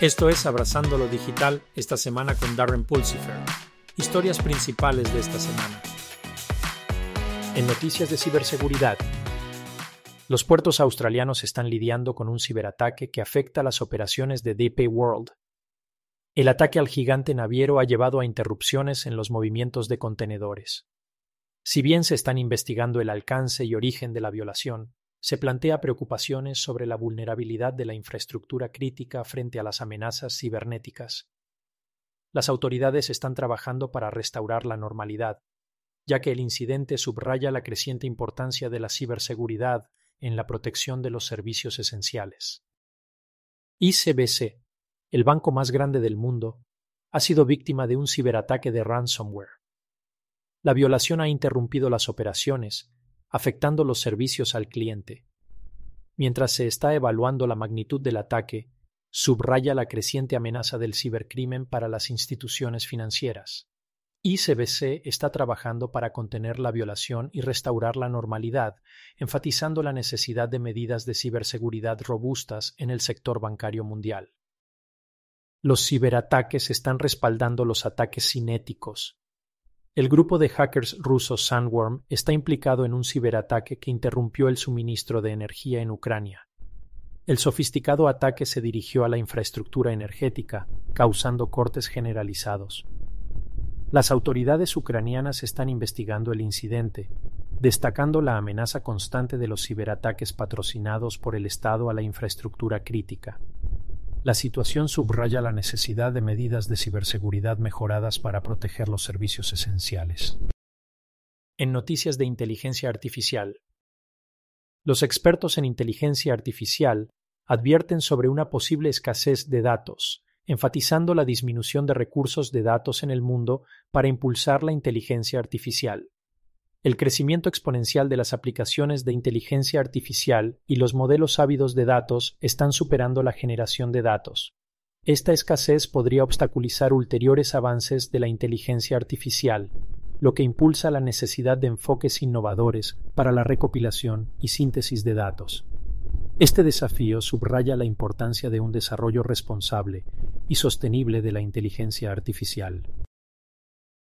Esto es Abrazando lo Digital esta semana con Darren Pulsifer. Historias principales de esta semana. En noticias de ciberseguridad. Los puertos australianos están lidiando con un ciberataque que afecta las operaciones de DP World. El ataque al gigante naviero ha llevado a interrupciones en los movimientos de contenedores. Si bien se están investigando el alcance y origen de la violación, se plantea preocupaciones sobre la vulnerabilidad de la infraestructura crítica frente a las amenazas cibernéticas. Las autoridades están trabajando para restaurar la normalidad, ya que el incidente subraya la creciente importancia de la ciberseguridad en la protección de los servicios esenciales. ICBC, el banco más grande del mundo, ha sido víctima de un ciberataque de ransomware. La violación ha interrumpido las operaciones afectando los servicios al cliente. Mientras se está evaluando la magnitud del ataque, subraya la creciente amenaza del cibercrimen para las instituciones financieras. ICBC está trabajando para contener la violación y restaurar la normalidad, enfatizando la necesidad de medidas de ciberseguridad robustas en el sector bancario mundial. Los ciberataques están respaldando los ataques cinéticos, el grupo de hackers ruso Sandworm está implicado en un ciberataque que interrumpió el suministro de energía en Ucrania. El sofisticado ataque se dirigió a la infraestructura energética, causando cortes generalizados. Las autoridades ucranianas están investigando el incidente, destacando la amenaza constante de los ciberataques patrocinados por el Estado a la infraestructura crítica. La situación subraya la necesidad de medidas de ciberseguridad mejoradas para proteger los servicios esenciales. En noticias de inteligencia artificial. Los expertos en inteligencia artificial advierten sobre una posible escasez de datos, enfatizando la disminución de recursos de datos en el mundo para impulsar la inteligencia artificial. El crecimiento exponencial de las aplicaciones de inteligencia artificial y los modelos ávidos de datos están superando la generación de datos. Esta escasez podría obstaculizar ulteriores avances de la inteligencia artificial, lo que impulsa la necesidad de enfoques innovadores para la recopilación y síntesis de datos. Este desafío subraya la importancia de un desarrollo responsable y sostenible de la inteligencia artificial.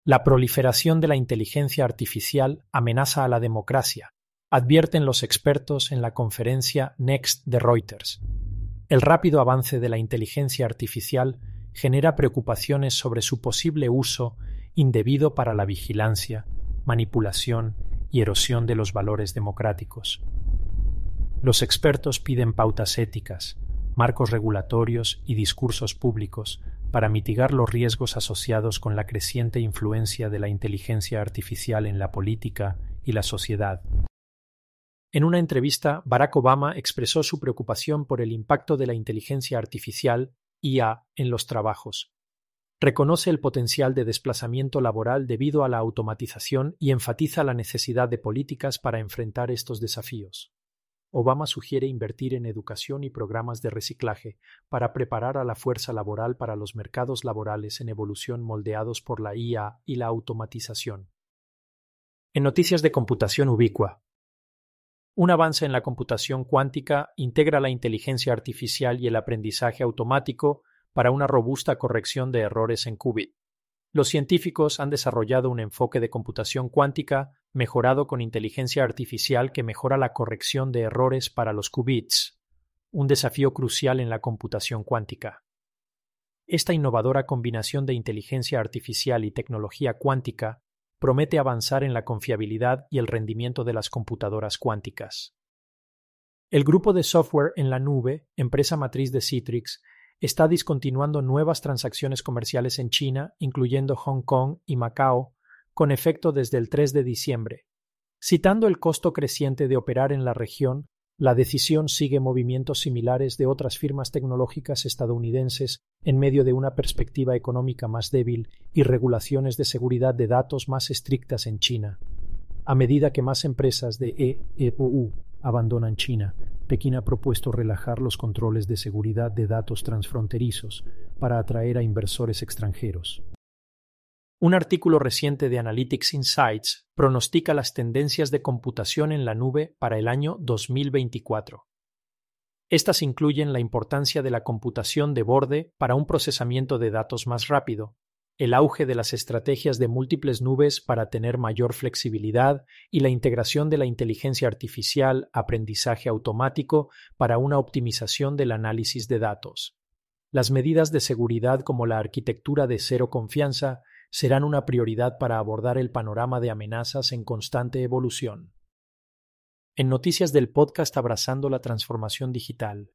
La proliferación de la inteligencia artificial amenaza a la democracia, advierten los expertos en la conferencia Next de Reuters. El rápido avance de la inteligencia artificial genera preocupaciones sobre su posible uso indebido para la vigilancia, manipulación y erosión de los valores democráticos. Los expertos piden pautas éticas, marcos regulatorios y discursos públicos para mitigar los riesgos asociados con la creciente influencia de la inteligencia artificial en la política y la sociedad. En una entrevista, Barack Obama expresó su preocupación por el impacto de la inteligencia artificial IA en los trabajos. Reconoce el potencial de desplazamiento laboral debido a la automatización y enfatiza la necesidad de políticas para enfrentar estos desafíos. Obama sugiere invertir en educación y programas de reciclaje para preparar a la fuerza laboral para los mercados laborales en evolución moldeados por la IA y la automatización. En noticias de computación ubicua. Un avance en la computación cuántica integra la inteligencia artificial y el aprendizaje automático para una robusta corrección de errores en qubit. Los científicos han desarrollado un enfoque de computación cuántica mejorado con inteligencia artificial que mejora la corrección de errores para los qubits, un desafío crucial en la computación cuántica. Esta innovadora combinación de inteligencia artificial y tecnología cuántica promete avanzar en la confiabilidad y el rendimiento de las computadoras cuánticas. El grupo de software en la nube, empresa matriz de Citrix, está discontinuando nuevas transacciones comerciales en China, incluyendo Hong Kong y Macao, con efecto desde el 3 de diciembre. Citando el costo creciente de operar en la región, la decisión sigue movimientos similares de otras firmas tecnológicas estadounidenses en medio de una perspectiva económica más débil y regulaciones de seguridad de datos más estrictas en China. A medida que más empresas de EEUU abandonan China, Pekín ha propuesto relajar los controles de seguridad de datos transfronterizos para atraer a inversores extranjeros. Un artículo reciente de Analytics Insights pronostica las tendencias de computación en la nube para el año 2024. Estas incluyen la importancia de la computación de borde para un procesamiento de datos más rápido, el auge de las estrategias de múltiples nubes para tener mayor flexibilidad y la integración de la inteligencia artificial, aprendizaje automático para una optimización del análisis de datos. Las medidas de seguridad como la arquitectura de cero confianza serán una prioridad para abordar el panorama de amenazas en constante evolución. En noticias del podcast Abrazando la Transformación Digital.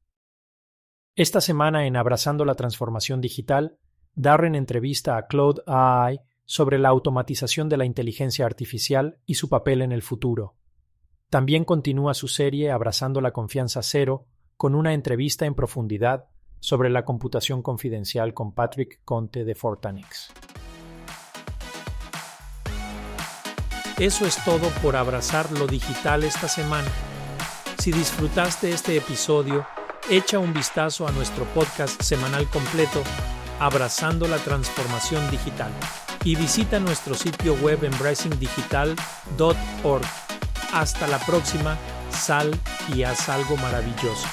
Esta semana en Abrazando la Transformación Digital Darren entrevista a Claude AI sobre la automatización de la inteligencia artificial y su papel en el futuro. También continúa su serie Abrazando la Confianza Cero con una entrevista en profundidad sobre la computación confidencial con Patrick Conte de Fortanix. Eso es todo por abrazar lo digital esta semana. Si disfrutaste este episodio, echa un vistazo a nuestro podcast semanal completo Abrazando la Transformación Digital y visita nuestro sitio web embracingdigital.org. Hasta la próxima, sal y haz algo maravilloso.